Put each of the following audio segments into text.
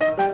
El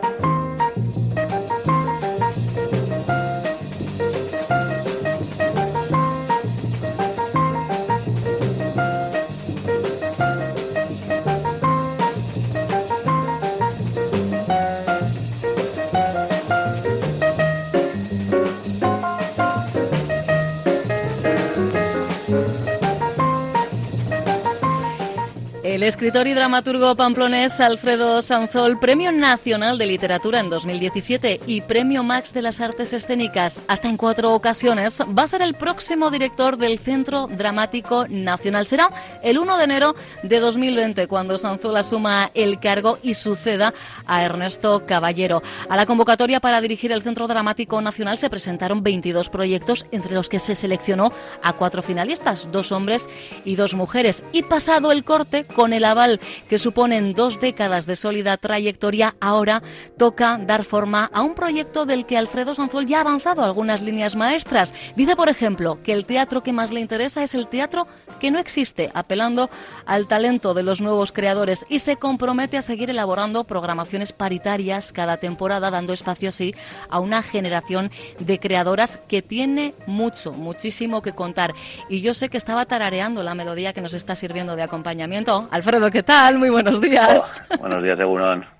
escritor y dramaturgo pamplonés Alfredo Sanzol, Premio Nacional de Literatura en 2017 y Premio Max de las Artes Escénicas hasta en cuatro ocasiones, va a ser el próximo director del Centro Dramático Nacional. Será el 1 de enero de 2020 cuando Sanzol asuma el cargo y suceda a Ernesto Caballero. A la convocatoria para dirigir el Centro Dramático Nacional se presentaron 22 proyectos, entre los que se seleccionó a cuatro finalistas, dos hombres y dos mujeres. Y pasado el corte, con el aval que suponen dos décadas de sólida trayectoria, ahora toca dar forma a un proyecto del que Alfredo Sanzuel ya ha avanzado algunas líneas maestras. Dice, por ejemplo, que el teatro que más le interesa es el teatro que no existe, apelando al talento de los nuevos creadores y se compromete a seguir elaborando programaciones paritarias cada temporada, dando espacio así a una generación de creadoras que tiene mucho, muchísimo que contar. Y yo sé que estaba tarareando la melodía que nos está sirviendo de acompañamiento. Alfredo, ¿qué tal? Muy buenos días. Buenos días, Egunon.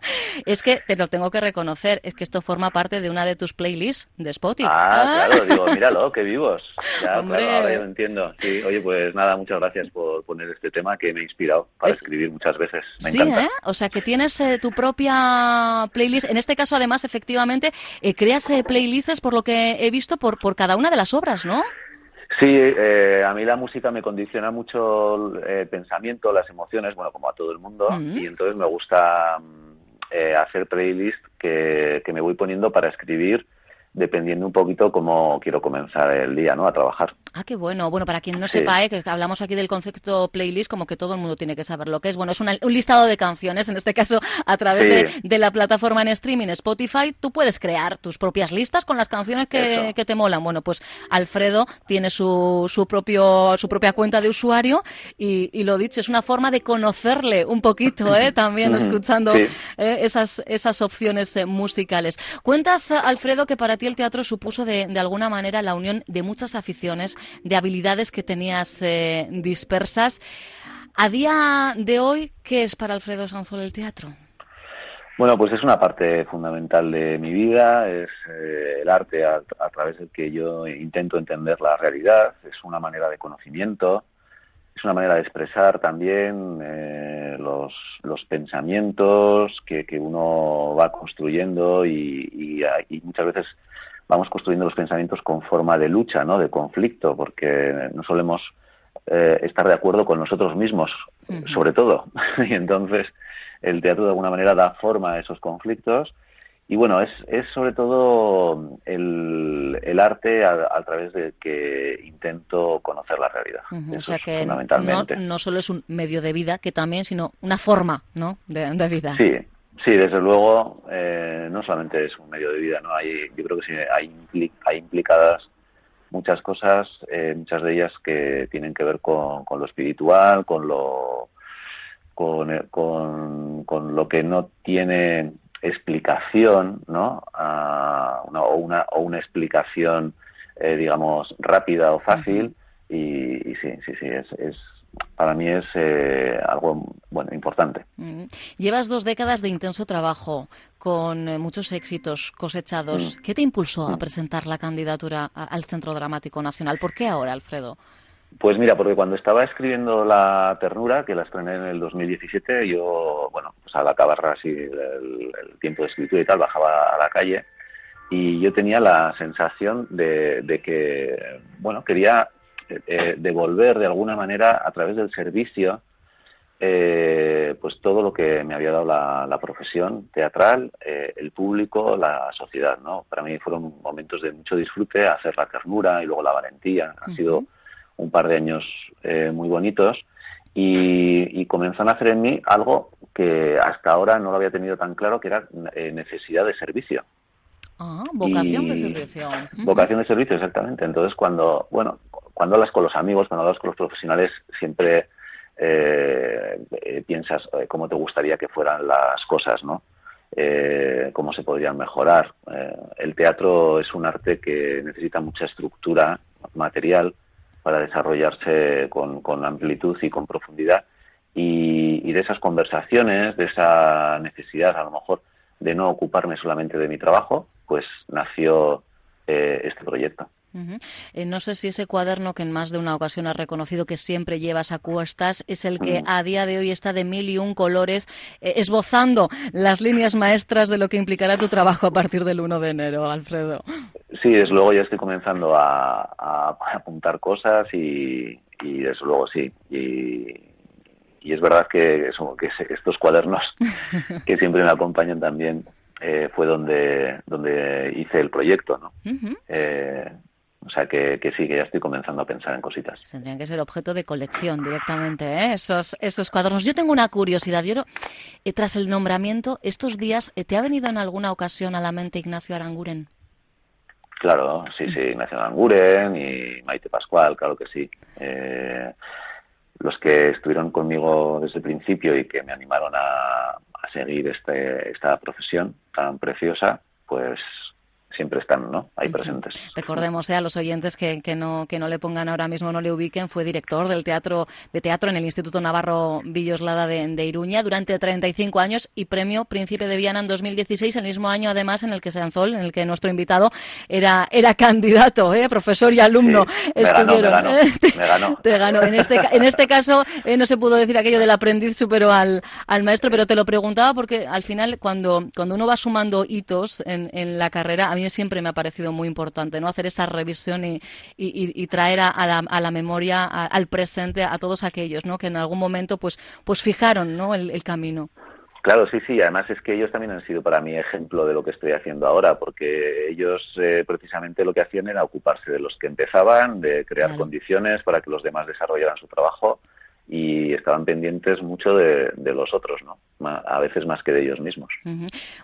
Es que te lo tengo que reconocer, es que esto forma parte de una de tus playlists de Spotify. Ah, claro, digo, míralo, qué vivos. Ya, Hombre. claro, ahora yo lo entiendo. Sí, oye, pues nada, muchas gracias por poner este tema que me ha inspirado para eh, escribir muchas veces. Me sí, encanta. ¿eh? O sea, que tienes eh, tu propia playlist. En este caso, además, efectivamente, eh, creas playlists, por lo que he visto, por, por cada una de las obras, ¿no? Sí, eh, a mí la música me condiciona mucho el pensamiento, las emociones, bueno, como a todo el mundo, uh -huh. y entonces me gusta eh, hacer playlists que, que, me voy poniendo para escribir dependiendo un poquito cómo quiero comenzar el día, ¿no? A trabajar. Ah, qué bueno. Bueno, para quien no sí. sepa, ¿eh? que hablamos aquí del concepto playlist, como que todo el mundo tiene que saber lo que es. Bueno, es una, un listado de canciones, en este caso a través sí. de, de, la plataforma en streaming Spotify. Tú puedes crear tus propias listas con las canciones que, que te molan. Bueno, pues Alfredo tiene su, su, propio, su propia cuenta de usuario y, y lo dicho, es una forma de conocerle un poquito, ¿eh? También escuchando sí. ¿eh? esas, esas opciones eh, musicales. Cuentas, Alfredo, que para ti el teatro supuso de, alguna manera la unión de muchas aficiones, de habilidades que tenías eh, dispersas. A día de hoy, ¿qué es para Alfredo Sanzol el teatro? Bueno, pues es una parte fundamental de mi vida, es eh, el arte a, a, través del que yo intento entender la realidad, es una manera de conocimiento, es una manera de expresar también eh, los, los, pensamientos que, que, uno va construyendo y, y, y muchas veces vamos construyendo los pensamientos con forma de lucha, ¿no? De conflicto, porque no solemos eh, estar de acuerdo con nosotros mismos, uh -huh. sobre todo. y entonces el teatro de alguna manera da forma a esos conflictos. Y bueno, es, es sobre todo el, el arte a, a, través del que intento conocer la realidad. Uh -huh. o sea que fundamentalmente. No, no, solo es un medio de vida, que también, sino una forma ¿no? de, de vida. Sí, Sí, desde luego, eh, no solamente es un medio de vida, no hay, yo creo que sí hay, impli hay implicadas muchas cosas, eh, muchas de ellas que tienen que ver con, con lo espiritual, con lo con, eh, con, con, lo que no tiene explicación, ¿no? A una, o, una, o una explicación, eh, digamos, rápida o fácil. Y, y, sí, sí, sí, es, es para mí es eh, algo bueno importante. Mm. Llevas dos décadas de intenso trabajo con eh, muchos éxitos cosechados. Mm. ¿Qué te impulsó mm. a presentar la candidatura al Centro Dramático Nacional? ¿Por qué ahora, Alfredo? Pues mira, porque cuando estaba escribiendo La Ternura, que la estrené en el 2017, yo, bueno, pues al acabar así el, tiempo de escritura y tal, bajaba a la calle y yo tenía la sensación de, de que, bueno, quería eh, devolver de alguna manera a través del servicio eh, pues todo lo que me había dado la, profesión teatral, eh, el público, la sociedad, ¿no? Para mí fueron momentos de mucho disfrute, hacer la ternura y luego la valentía. Han sido un par de años eh, muy bonitos y, y comenzaron a hacer en mí algo que hasta ahora no lo había tenido tan claro, que era necesidad de servicio. Ah, vocación de servicio. Vocación de servicio, exactamente. Entonces, cuando, bueno, cuando hablas con los amigos, cuando hablas con los profesionales, siempre eh, eh, piensas eh, cómo te gustaría que fueran las cosas, ¿no? Eh, cómo se podrían mejorar. el teatro es un arte que necesita mucha estructura material para desarrollarse con, amplitud y con profundidad. Y, y, de esas conversaciones, de esa necesidad a lo mejor de no ocuparme solamente de mi trabajo, pues nació este proyecto. Eh, no sé si ese cuaderno que en más de una ocasión has reconocido que siempre llevas a cuestas es el que a día de hoy está de mil y un colores, eh, esbozando las líneas maestras de lo que implicará tu trabajo a partir del 1 de enero, Alfredo. Sí, desde luego ya estoy comenzando a, apuntar cosas y, desde luego sí. Y, es verdad que, estos cuadernos que siempre me acompañan también eh, fue donde, donde hice el proyecto, ¿no? O sea que, sí, que ya estoy comenzando a pensar en cositas. Tendrían que ser objeto de colección directamente, ¿eh? esos, esos cuadernos. Yo tengo una curiosidad. Yo, eh, tras el nombramiento, estos días, eh, ¿te ha venido en alguna ocasión a la mente Ignacio Aranguren? Claro, sí, sí, Ignacio Aranguren y Maite Pascual, claro que sí. los que estuvieron conmigo desde el principio y que me animaron a, a seguir este, esta profesión tan preciosa, pues siempre están ¿no? ahí presentes. Recordemos eh, a los oyentes que, que, no, que no le pongan ahora mismo, no le ubiquen, fue director del teatro de teatro en el Instituto Navarro Villoslada de, de Iruña durante 35 años y premio Príncipe de Viana en 2016, el mismo año además en el que Sanzol, en el que nuestro invitado era, era candidato, ¿eh? profesor y alumno. me Ganó, me ganó, Te ganó. En este, en este caso eh, no se pudo decir aquello del aprendiz superó al, al maestro, pero te lo preguntaba porque al final cuando, cuando uno va sumando hitos en, en la carrera, a mí siempre me ha parecido muy importante, ¿no? Hacer esa revisión y, y, traer a, la, memoria, al presente, a todos aquellos, ¿no? Que en algún momento, pues, pues fijaron, ¿no? El, camino. Claro, sí, sí. Además es que ellos también han sido para mí ejemplo de lo que estoy haciendo ahora, porque ellos eh, precisamente lo que hacían era ocuparse de los que empezaban, de crear condiciones para que los demás desarrollaran su trabajo y estaban pendientes mucho de, los otros, ¿no? A veces más que de ellos mismos.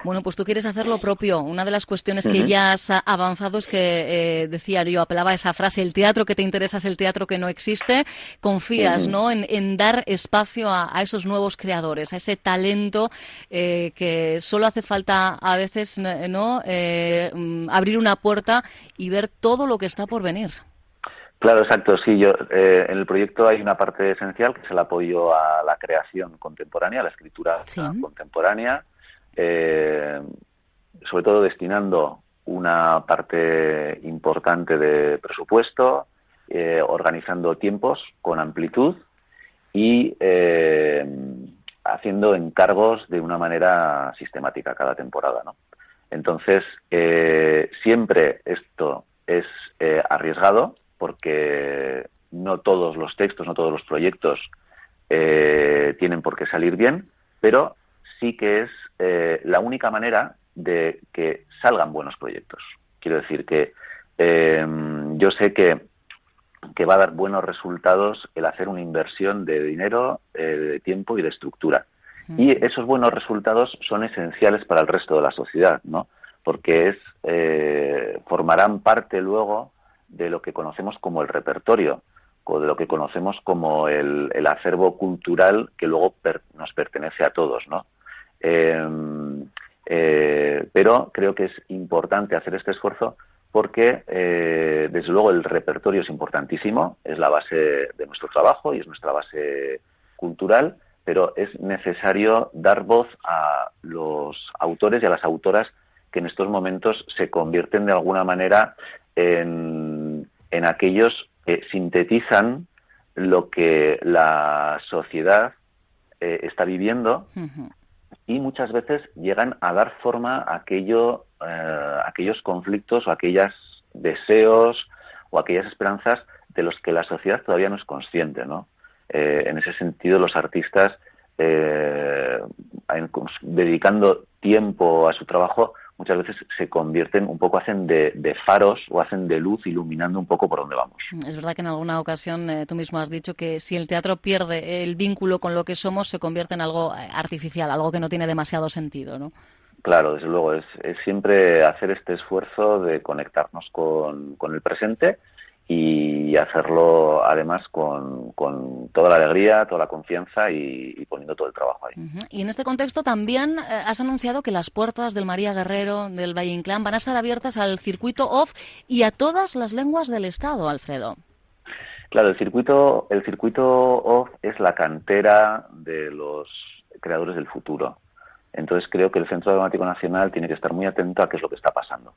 Bueno, pues tú quieres hacer lo propio. Una de las cuestiones que ya has avanzado es que, eh, decía yo, apelaba a esa frase, el teatro que te interesa es el teatro que no existe. Confías, ¿no?, en, dar espacio a, esos nuevos creadores, a ese talento eh, que solo hace falta a veces, ¿no?, eh, mm, abrir una puerta y ver todo lo que está por venir. Claro, exacto. Sí, yo eh, en el proyecto hay una parte esencial que es el apoyo a la creación contemporánea, a la escritura contemporánea, eh, sobre todo destinando una parte importante de presupuesto, eh, organizando tiempos con amplitud y haciendo encargos de una manera sistemática cada temporada, ¿no? Entonces, siempre esto es arriesgado, porque no todos los textos, no todos los proyectos eh, tienen por qué salir bien, pero sí que es eh, la única manera de que salgan buenos proyectos. Quiero decir que eh, yo sé que, que, va a dar buenos resultados el hacer una inversión de dinero, de tiempo y de estructura. Y esos buenos resultados son esenciales para el resto de la sociedad, ¿no? Porque es, formarán parte luego de lo que conocemos como el repertorio o de lo que conocemos como el, acervo cultural que luego nos pertenece a todos, ¿no? Em, eh, pero creo que es importante hacer este esfuerzo porque, eh, desde luego, el repertorio es importantísimo, es la base de nuestro trabajo y es nuestra base cultural, pero es necesario dar voz a los autores y a las autoras que en estos momentos se convierten de alguna manera en, aquellos que sintetizan lo que la sociedad eh, está viviendo y muchas veces llegan a dar forma a aquello, eh, aquellos conflictos o aquellos deseos o aquellas esperanzas de los que la sociedad todavía no es consciente, ¿no? en ese sentido los artistas dedicando tiempo a su trabajo muchas veces se convierten un poco, hacen de, faros o hacen de luz iluminando un poco por dónde vamos. Es verdad que en alguna ocasión eh, tú mismo has dicho que si el teatro pierde el vínculo con lo que somos, se convierte en algo eh, artificial, algo que no tiene demasiado sentido, ¿no? Claro, desde luego, es, es siempre hacer este esfuerzo de conectarnos con, con el presente y hacerlo además con, toda la alegría, toda la confianza y, poniendo todo el trabajo ahí. Y en este contexto también eh, has anunciado que las puertas del María Guerrero, del Valle Inclán, van a estar abiertas al circuito OFF y a todas las lenguas del Estado, Alfredo. Claro, el circuito, el circuito OFF es la cantera de los creadores del futuro. Entonces creo que el Centro Dramático Nacional tiene que estar muy atento a qué es lo que está pasando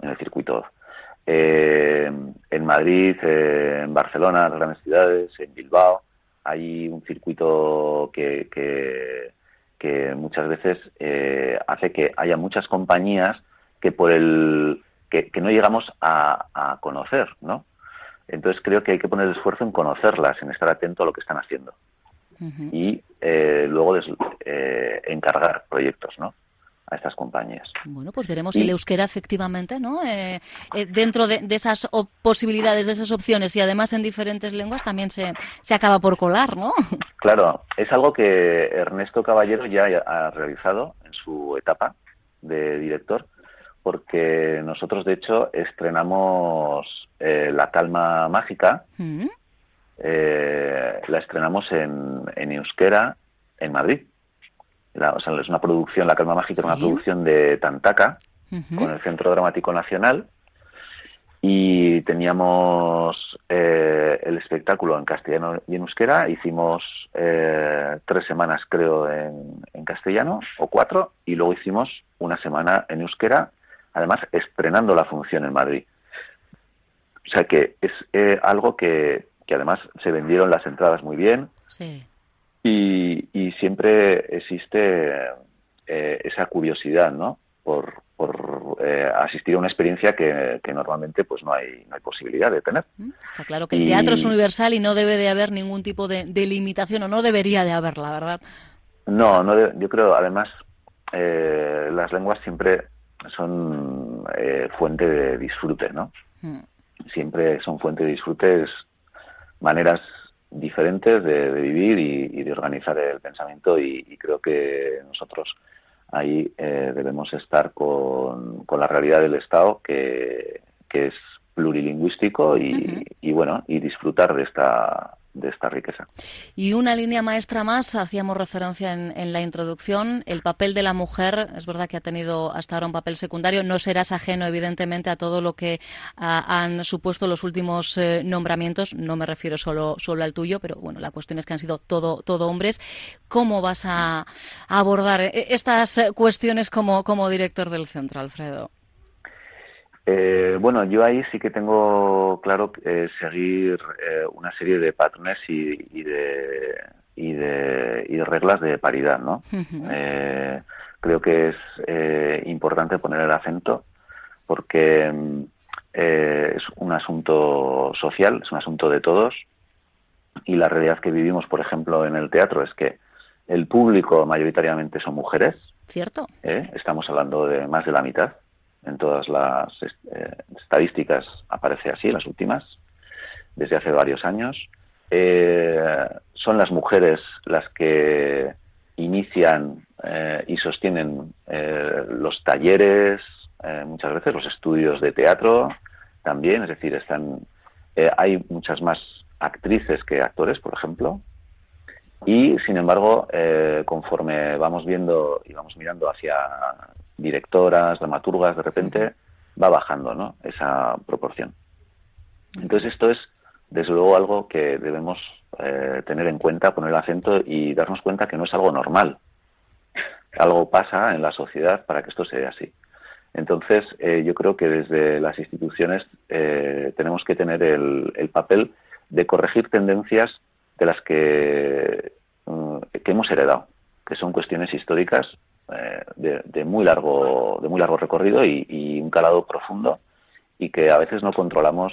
en el circuito OFF eh, en Madrid, eh, en Barcelona, en las grandes ciudades, en Bilbao, hay un circuito que, que, muchas veces eh, hace que haya muchas compañías que por el que, no llegamos a, conocer, ¿no? Entonces creo que hay que poner esfuerzo en conocerlas, en estar atento a lo que están haciendo y eh, luego encargar proyectos, ¿no? A estas compañías. Bueno, pues veremos si el euskera efectivamente, ¿no? Eh, eh, dentro de, esas posibilidades, de esas opciones y además en diferentes lenguas también se, se acaba por colar, ¿no? Claro, es algo que Ernesto Caballero ya ha realizado en su etapa de director, porque nosotros de hecho estrenamos eh, La Calma Mágica, mm. la estrenamos en, en euskera en Madrid es una producción, La Calma Mágica, una producción de Tantaca, con el Centro Dramático Nacional, y teníamos eh, el espectáculo en castellano y en euskera. Hicimos eh, tres semanas, creo, en, castellano, o cuatro, y luego hicimos una semana en euskera, además estrenando la función en Madrid. O sea que es eh, algo que, que además se vendieron las entradas muy bien. Sí y, siempre existe eh, esa curiosidad, ¿no? Por, eh, asistir a una experiencia que, normalmente pues no hay, no hay posibilidad de tener. Mm, está claro que el teatro es universal y no debe de haber ningún tipo de, limitación, o no debería de haberla, ¿verdad? No, no yo creo, además, eh, las lenguas siempre son fuente de disfrute, ¿no? Mm. Siempre son fuente de disfrute, maneras diferentes de, vivir y, de organizar el pensamiento y, creo que nosotros ahí eh, debemos estar con, con, la realidad del Estado que, que es plurilingüístico y, y, bueno y disfrutar de esta de esta riqueza. Y una línea maestra más, hacíamos referencia en, la introducción, el papel de la mujer, es verdad que ha tenido hasta ahora un papel secundario, no serás ajeno evidentemente a todo lo que han supuesto los últimos eh, nombramientos, no me refiero solo, solo al tuyo, pero bueno, la cuestión es que han sido todo, todo hombres. ¿Cómo vas a, abordar eh, estas cuestiones como, como director del centro, Alfredo? Eh, bueno, yo ahí sí que tengo claro eh, seguir eh, una serie de patrones y, de, y, de, y de reglas de paridad, ¿no? Eh, creo que es importante poner el acento porque es un asunto social, es un asunto de todos y la realidad que vivimos, por ejemplo, en el teatro es que el público mayoritariamente son mujeres. Cierto. Estamos hablando de más de la mitad en todas las eh, estadísticas aparece así, las últimas, desde hace varios años. Eh, son las mujeres las que inician eh, y sostienen los talleres, muchas veces los estudios de teatro también, es decir, están hay muchas más actrices que actores, por ejemplo, y sin embargo, conforme vamos viendo y vamos mirando hacia directoras, dramaturgas, de repente va bajando ¿no? esa proporción. Entonces esto es, desde luego, algo que debemos eh, tener en cuenta, poner el acento y darnos cuenta que no es algo normal. Algo pasa en la sociedad para que esto sea así. Entonces, eh, yo creo que desde las instituciones eh, tenemos que tener el, el, papel de corregir tendencias de las que, mm, que hemos heredado, que son cuestiones históricas eh, de, muy largo de muy largo recorrido y, un calado profundo y que a veces no controlamos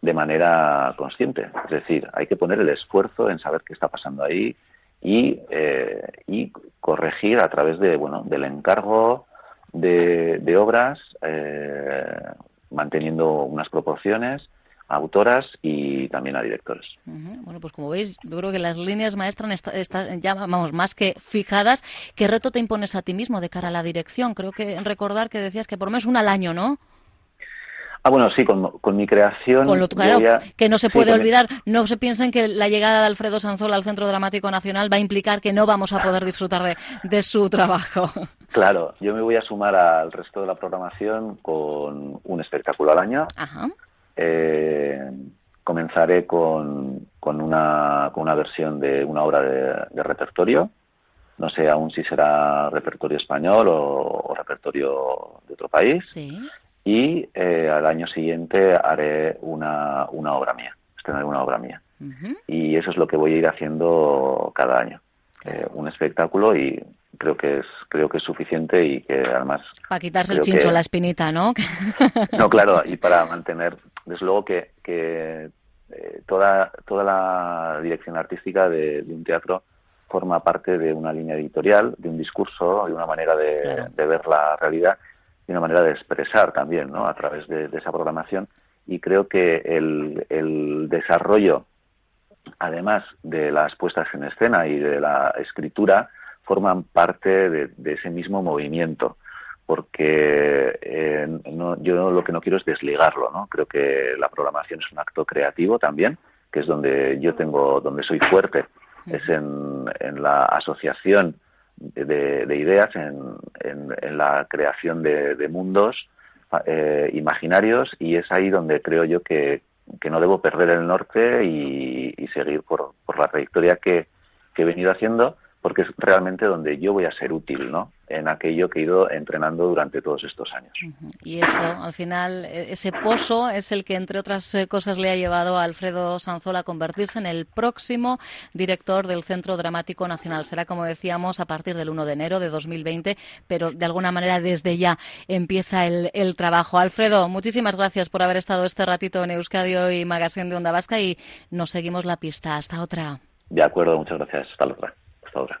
de manera consciente. Es decir, hay que poner el esfuerzo en saber qué está pasando ahí y, eh, y corregir a través de, bueno, del encargo de, de obras, eh, manteniendo unas proporciones a autoras y también a directores. Bueno, pues como veis, yo creo que las líneas maestras están ya, vamos, más que fijadas. ¿Qué reto te impones a ti mismo de cara a la dirección? Creo que recordar que decías que por lo menos una al año, ¿no? Ah, bueno, sí, con, mi creación. Con lo, claro, que no se puede olvidar. No se piensen que la llegada de Alfredo Sanzola al Centro Dramático Nacional va a implicar que no vamos a poder disfrutar de, su trabajo. Claro, yo me voy a sumar al resto de la programación con un espectáculo al año. Ajá. Eh, comenzaré con, con, una, con una versión de una obra de, repertorio. No sé aún si será repertorio español o, repertorio de otro país. Sí y eh, al año siguiente haré una, una obra mía, estrenaré una obra mía. Y eso es lo que voy a ir haciendo cada año. Eh, un espectáculo y creo que es creo que es suficiente y que además para quitarse el chincho la espinita no no claro y para mantener desde luego que, que eh, toda toda la dirección artística de, un teatro forma parte de una línea editorial de un discurso de una manera de, de ver la realidad y una manera de expresar también ¿no? a través de, esa programación. Y creo que el, el, desarrollo además de las puestas en escena y de la escritura forman parte de, ese mismo movimiento porque eh, no, yo lo que no quiero es desligarlo no creo que la programación es un acto creativo también que es donde yo tengo donde soy fuerte. Es en, en la asociación de, ideas en, en, la creación de, mundos eh, imaginarios y es ahí donde creo yo que, que no debo perder el norte y, seguir por, por la trayectoria que, que he venido haciendo porque es realmente donde yo voy a ser útil, ¿no? En aquello que he ido entrenando durante todos estos años. Y eso, al final, e-, ese pozo es el que, entre otras eh, cosas, le ha llevado a Alfredo Sanzola a convertirse en el próximo director del Centro Dramático Nacional. Será, como decíamos, a partir del 1 de enero de 2020, pero de alguna manera desde ya empieza el, el trabajo. Alfredo, muchísimas gracias por haber estado este ratito en Euskadio y Magazine de Onda Vasca y nos seguimos la pista. Hasta otra. De acuerdo, muchas gracias. Hasta otra ahora.